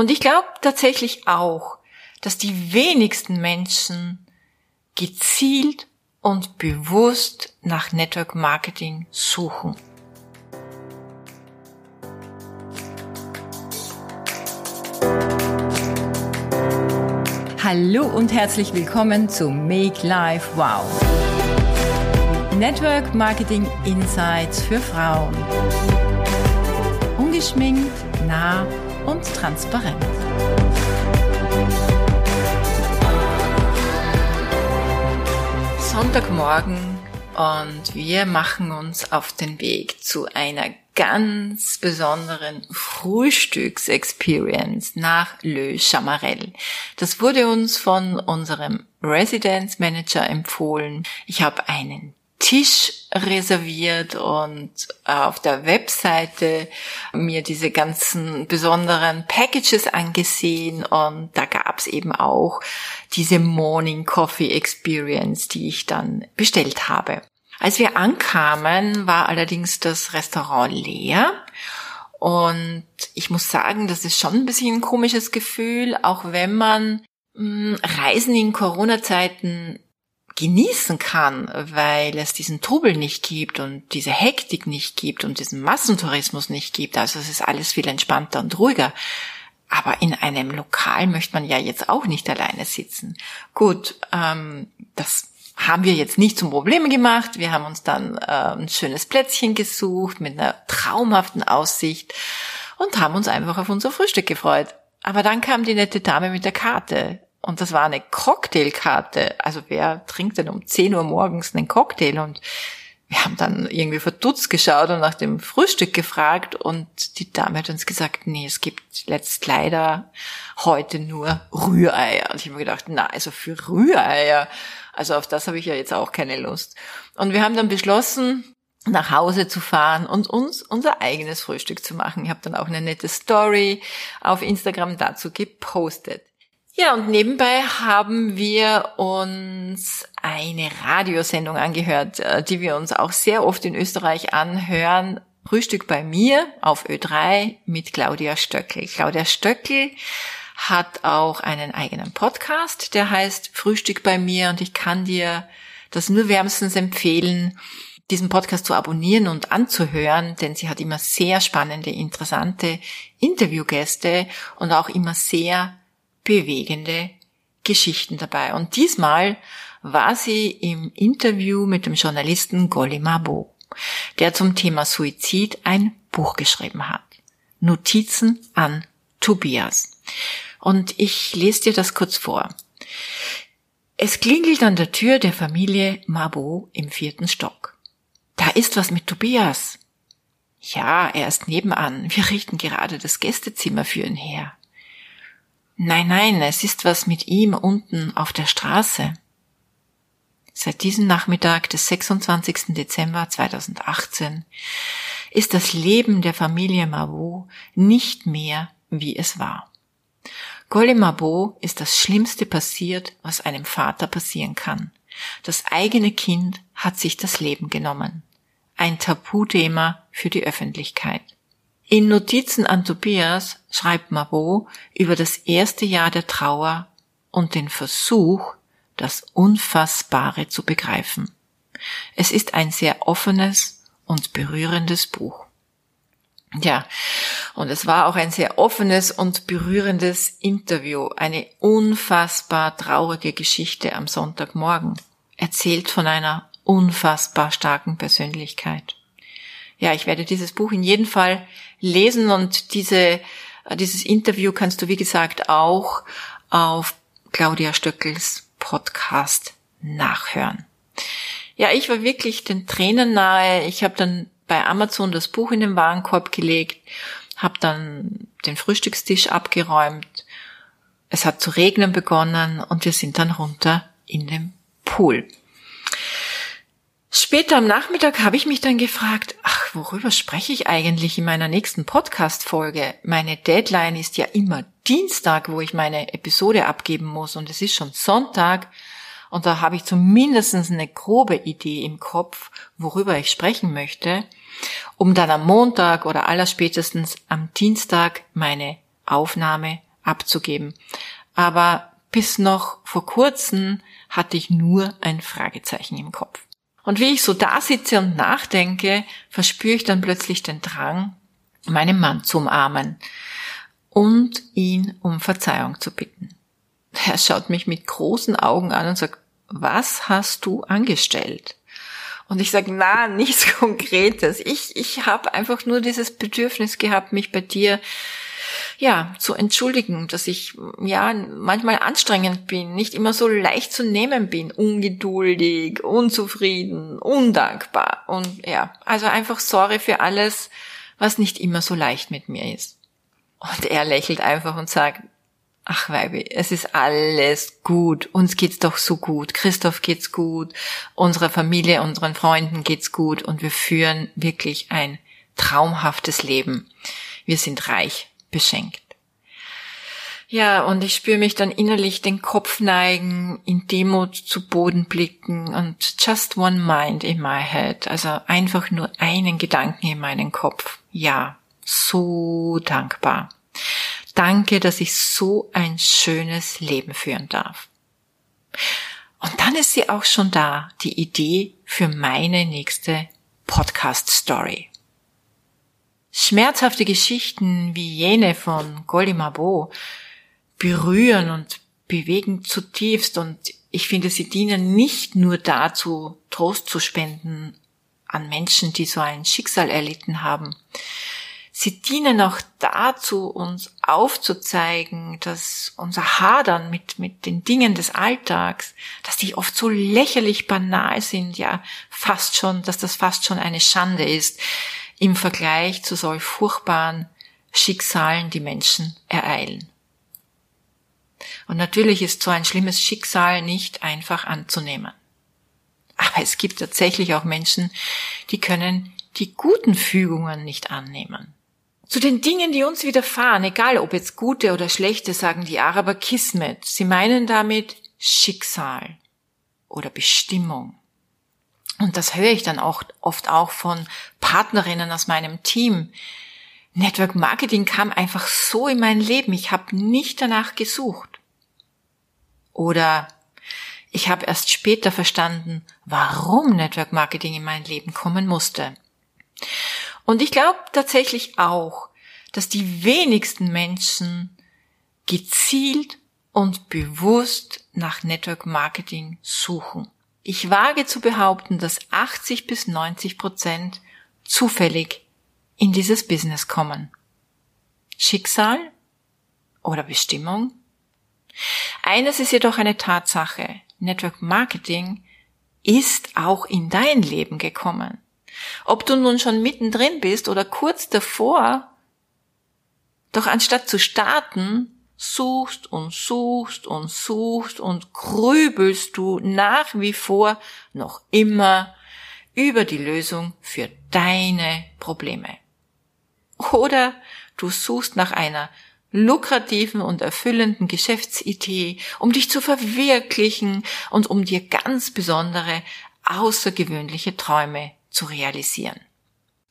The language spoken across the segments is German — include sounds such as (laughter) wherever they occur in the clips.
Und ich glaube tatsächlich auch, dass die wenigsten Menschen gezielt und bewusst nach Network Marketing suchen. Hallo und herzlich willkommen zu Make Life Wow. Network Marketing Insights für Frauen. Ungeschminkt, nah und transparent. Sonntagmorgen und wir machen uns auf den Weg zu einer ganz besonderen Frühstücksexperience nach Le Chamarel. Das wurde uns von unserem Residence Manager empfohlen. Ich habe einen Tisch reserviert und äh, auf der Webseite mir diese ganzen besonderen Packages angesehen und da gab's eben auch diese Morning Coffee Experience, die ich dann bestellt habe. Als wir ankamen, war allerdings das Restaurant leer und ich muss sagen, das ist schon ein bisschen ein komisches Gefühl, auch wenn man hm, Reisen in Corona-Zeiten genießen kann, weil es diesen Trubel nicht gibt und diese Hektik nicht gibt und diesen Massentourismus nicht gibt. Also es ist alles viel entspannter und ruhiger. Aber in einem Lokal möchte man ja jetzt auch nicht alleine sitzen. Gut, ähm, das haben wir jetzt nicht zum Problem gemacht. Wir haben uns dann äh, ein schönes Plätzchen gesucht mit einer traumhaften Aussicht und haben uns einfach auf unser Frühstück gefreut. Aber dann kam die nette Dame mit der Karte und das war eine Cocktailkarte. Also wer trinkt denn um 10 Uhr morgens einen Cocktail? Und wir haben dann irgendwie verdutzt geschaut und nach dem Frühstück gefragt und die Dame hat uns gesagt, nee, es gibt jetzt leider heute nur Rühreier. Und ich habe mir gedacht, na, also für Rühreier, also auf das habe ich ja jetzt auch keine Lust. Und wir haben dann beschlossen, nach Hause zu fahren und uns unser eigenes Frühstück zu machen. Ich habe dann auch eine nette Story auf Instagram dazu gepostet. Ja, und nebenbei haben wir uns eine Radiosendung angehört, äh, die wir uns auch sehr oft in Österreich anhören. Frühstück bei mir auf Ö3 mit Claudia Stöckel. Claudia Stöckel hat auch einen eigenen Podcast, der heißt Frühstück bei mir und ich kann dir das nur wärmstens empfehlen, diesen Podcast zu abonnieren und anzuhören, denn sie hat immer sehr spannende, interessante Interviewgäste und auch immer sehr bewegende Geschichten dabei. Und diesmal war sie im Interview mit dem Journalisten Golly Mabo, der zum Thema Suizid ein Buch geschrieben hat. Notizen an Tobias. Und ich lese dir das kurz vor. Es klingelt an der Tür der Familie Mabo im vierten Stock. Da ist was mit Tobias. Ja, er ist nebenan. Wir richten gerade das Gästezimmer für ihn her. Nein, nein, es ist was mit ihm unten auf der Straße. Seit diesem Nachmittag des 26. Dezember 2018 ist das Leben der Familie Mabo nicht mehr, wie es war. Golly Mabo ist das Schlimmste passiert, was einem Vater passieren kann. Das eigene Kind hat sich das Leben genommen. Ein Tabuthema für die Öffentlichkeit. In Notizen an Tobias schreibt Mabo über das erste Jahr der Trauer und den Versuch, das Unfassbare zu begreifen. Es ist ein sehr offenes und berührendes Buch. Ja, und es war auch ein sehr offenes und berührendes Interview, eine unfassbar traurige Geschichte am Sonntagmorgen, erzählt von einer unfassbar starken Persönlichkeit ja, ich werde dieses Buch in jedem Fall lesen und diese, äh, dieses Interview kannst du, wie gesagt, auch auf Claudia Stöckels Podcast nachhören. Ja, ich war wirklich den Tränen nahe. Ich habe dann bei Amazon das Buch in den Warenkorb gelegt, habe dann den Frühstückstisch abgeräumt. Es hat zu regnen begonnen und wir sind dann runter in den Pool. Später am Nachmittag habe ich mich dann gefragt, ach, worüber spreche ich eigentlich in meiner nächsten Podcast-Folge? Meine Deadline ist ja immer Dienstag, wo ich meine Episode abgeben muss und es ist schon Sonntag und da habe ich zumindest eine grobe Idee im Kopf, worüber ich sprechen möchte, um dann am Montag oder allerspätestens am Dienstag meine Aufnahme abzugeben. Aber bis noch vor kurzem hatte ich nur ein Fragezeichen im Kopf. Und wie ich so da sitze und nachdenke, verspüre ich dann plötzlich den Drang, meinen Mann zu umarmen und ihn um Verzeihung zu bitten. Er schaut mich mit großen Augen an und sagt, was hast du angestellt? Und ich sage, na, nichts (laughs) Konkretes. Ich, ich habe einfach nur dieses Bedürfnis gehabt, mich bei dir ja, zu entschuldigen, dass ich ja manchmal anstrengend bin, nicht immer so leicht zu nehmen bin, ungeduldig, unzufrieden, undankbar und ja, also einfach sorry für alles, was nicht immer so leicht mit mir ist. Und er lächelt einfach und sagt, ach Weibi, es ist alles gut, uns geht's doch so gut, Christoph geht's gut, unserer Familie, unseren Freunden geht's gut. Und wir führen wirklich ein traumhaftes Leben. Wir sind reich beschenkt. Ja, und ich spüre mich dann innerlich den Kopf neigen, in Demut zu Boden blicken und just one mind in my head, also einfach nur einen Gedanken in meinen Kopf. Ja, so dankbar. Danke, dass ich so ein schönes Leben führen darf. Und dann ist sie auch schon da, die Idee für meine nächste Podcast-Story. Schmerzhafte Geschichten wie jene von Goldi Mabo berühren und bewegen zutiefst und ich finde, sie dienen nicht nur dazu, Trost zu spenden an Menschen, die so ein Schicksal erlitten haben. Sie dienen auch dazu, uns aufzuzeigen, dass unser Hadern mit, mit den Dingen des Alltags, dass die oft so lächerlich banal sind, ja, fast schon, dass das fast schon eine Schande ist, im Vergleich zu solch furchtbaren Schicksalen, die Menschen ereilen. Und natürlich ist so ein schlimmes Schicksal nicht einfach anzunehmen. Aber es gibt tatsächlich auch Menschen, die können die guten Fügungen nicht annehmen. Zu den Dingen, die uns widerfahren, egal ob jetzt gute oder schlechte, sagen die Araber Kismet. Sie meinen damit Schicksal oder Bestimmung. Und das höre ich dann auch oft auch von Partnerinnen aus meinem Team. Network Marketing kam einfach so in mein Leben. Ich habe nicht danach gesucht. Oder ich habe erst später verstanden, warum Network Marketing in mein Leben kommen musste. Und ich glaube tatsächlich auch, dass die wenigsten Menschen gezielt und bewusst nach Network Marketing suchen. Ich wage zu behaupten, dass 80 bis 90 Prozent zufällig in dieses Business kommen. Schicksal oder Bestimmung? Eines ist jedoch eine Tatsache. Network Marketing ist auch in dein Leben gekommen. Ob du nun schon mittendrin bist oder kurz davor, doch anstatt zu starten, suchst und suchst und suchst und grübelst du nach wie vor noch immer über die Lösung für deine Probleme. Oder du suchst nach einer lukrativen und erfüllenden Geschäftsidee, um dich zu verwirklichen und um dir ganz besondere, außergewöhnliche Träume zu realisieren.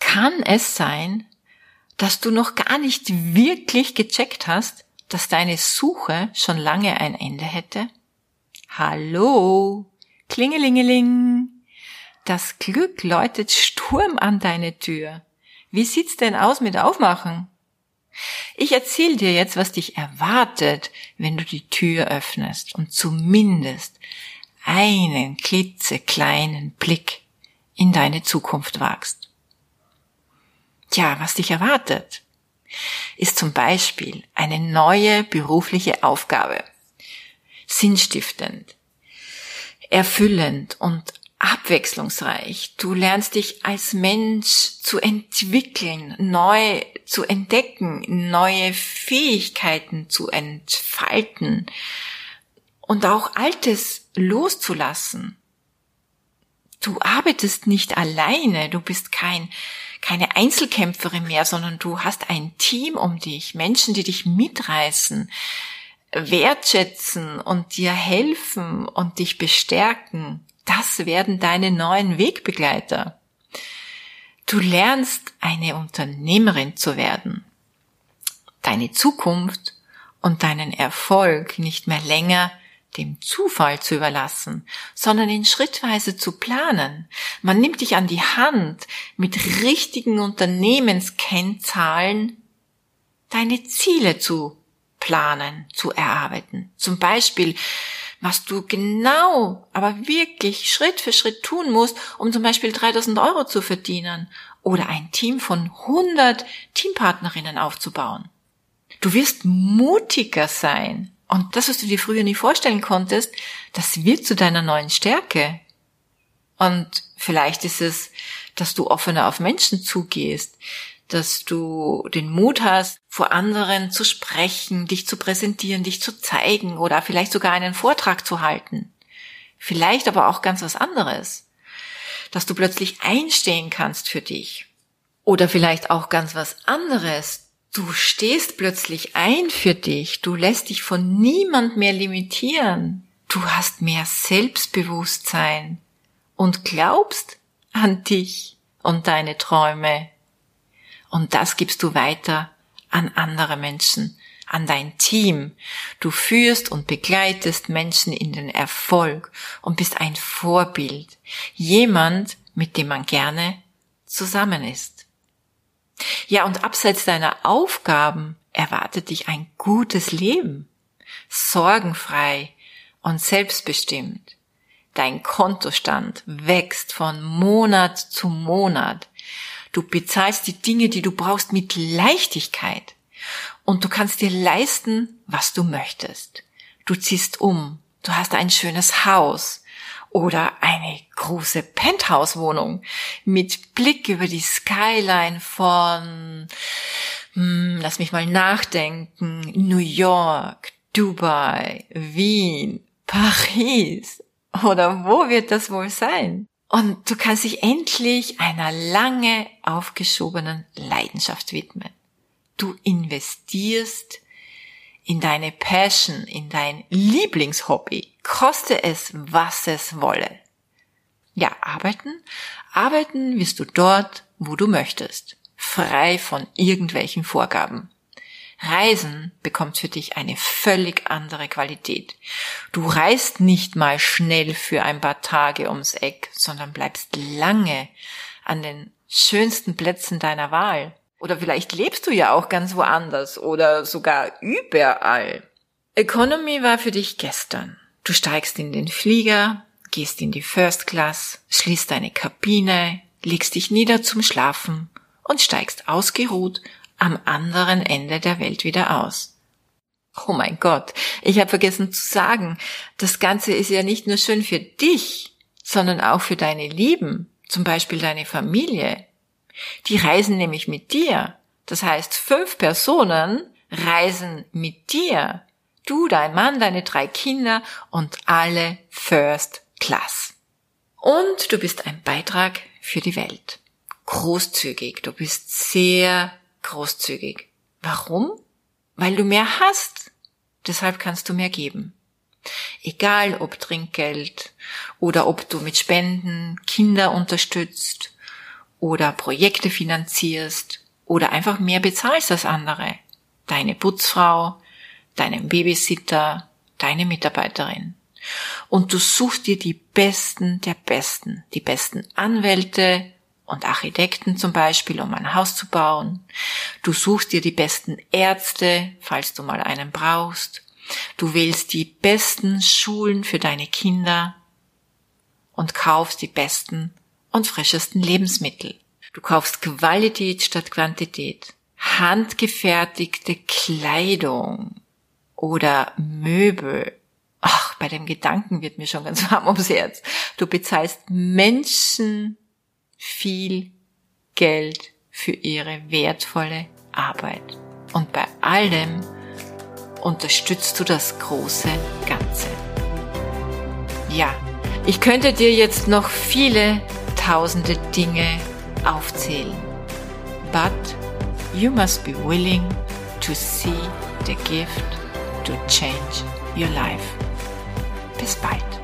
Kann es sein, dass du noch gar nicht wirklich gecheckt hast, dass deine Suche schon lange ein Ende hätte? Hallo, klingelingeling. Das Glück läutet Sturm an deine Tür. Wie sieht's denn aus mit Aufmachen? Ich erzähl dir jetzt, was dich erwartet, wenn du die Tür öffnest und zumindest einen klitzekleinen Blick in deine Zukunft wagst. Tja, was dich erwartet? Ist zum Beispiel eine neue berufliche Aufgabe. Sinnstiftend, erfüllend und abwechslungsreich. Du lernst dich als Mensch zu entwickeln, neu zu entdecken, neue Fähigkeiten zu entfalten und auch Altes loszulassen. Du arbeitest nicht alleine, du bist kein keine Einzelkämpferin mehr, sondern du hast ein Team um dich, Menschen, die dich mitreißen, wertschätzen und dir helfen und dich bestärken. Das werden deine neuen Wegbegleiter. Du lernst eine Unternehmerin zu werden. Deine Zukunft und deinen Erfolg nicht mehr länger dem Zufall zu überlassen, sondern ihn schrittweise zu planen. Man nimmt dich an die Hand mit richtigen Unternehmenskennzahlen, deine Ziele zu planen, zu erarbeiten. Zum Beispiel, was du genau, aber wirklich Schritt für Schritt tun musst, um zum Beispiel 3000 Euro zu verdienen oder ein Team von 100 Teampartnerinnen aufzubauen. Du wirst mutiger sein. Und das, was du dir früher nie vorstellen konntest, das wird zu deiner neuen Stärke. Und vielleicht ist es, dass du offener auf Menschen zugehst, dass du den Mut hast, vor anderen zu sprechen, dich zu präsentieren, dich zu zeigen oder vielleicht sogar einen Vortrag zu halten. Vielleicht aber auch ganz was anderes. Dass du plötzlich einstehen kannst für dich. Oder vielleicht auch ganz was anderes. Du stehst plötzlich ein für dich. Du lässt dich von niemand mehr limitieren. Du hast mehr Selbstbewusstsein und glaubst an dich und deine Träume. Und das gibst du weiter an andere Menschen, an dein Team. Du führst und begleitest Menschen in den Erfolg und bist ein Vorbild. Jemand, mit dem man gerne zusammen ist. Ja, und abseits deiner Aufgaben erwartet dich ein gutes Leben. Sorgenfrei und selbstbestimmt. Dein Kontostand wächst von Monat zu Monat. Du bezahlst die Dinge, die du brauchst, mit Leichtigkeit. Und du kannst dir leisten, was du möchtest. Du ziehst um. Du hast ein schönes Haus oder eine große Penthouse-Wohnung mit Blick über die Skyline von, hm, lass mich mal nachdenken, New York, Dubai, Wien, Paris. Oder wo wird das wohl sein? Und du kannst dich endlich einer lange aufgeschobenen Leidenschaft widmen. Du investierst in deine Passion, in dein Lieblingshobby, koste es, was es wolle. Ja, arbeiten, arbeiten wirst du dort, wo du möchtest, frei von irgendwelchen Vorgaben. Reisen bekommt für dich eine völlig andere Qualität. Du reist nicht mal schnell für ein paar Tage ums Eck, sondern bleibst lange an den schönsten Plätzen deiner Wahl. Oder vielleicht lebst du ja auch ganz woanders oder sogar überall. Economy war für dich gestern. Du steigst in den Flieger, gehst in die First Class, schließt deine Kabine, legst dich nieder zum Schlafen und steigst ausgeruht am anderen Ende der Welt wieder aus. Oh mein Gott, ich habe vergessen zu sagen, das Ganze ist ja nicht nur schön für dich, sondern auch für deine Lieben, zum Beispiel deine Familie. Die reisen nämlich mit dir. Das heißt, fünf Personen reisen mit dir. Du, dein Mann, deine drei Kinder und alle First Class. Und du bist ein Beitrag für die Welt. Großzügig, du bist sehr großzügig. Warum? Weil du mehr hast. Deshalb kannst du mehr geben. Egal ob Trinkgeld oder ob du mit Spenden Kinder unterstützt oder Projekte finanzierst oder einfach mehr bezahlst als andere. Deine Putzfrau, deinen Babysitter, deine Mitarbeiterin. Und du suchst dir die Besten der Besten, die besten Anwälte, und Architekten zum Beispiel, um ein Haus zu bauen. Du suchst dir die besten Ärzte, falls du mal einen brauchst. Du wählst die besten Schulen für deine Kinder und kaufst die besten und frischesten Lebensmittel. Du kaufst Qualität statt Quantität. Handgefertigte Kleidung oder Möbel. Ach, bei dem Gedanken wird mir schon ganz (laughs) warm ums Herz. Du bezahlst Menschen viel Geld für ihre wertvolle Arbeit. Und bei allem unterstützt du das große Ganze. Ja, ich könnte dir jetzt noch viele tausende Dinge aufzählen. But you must be willing to see the gift to change your life. Bis bald.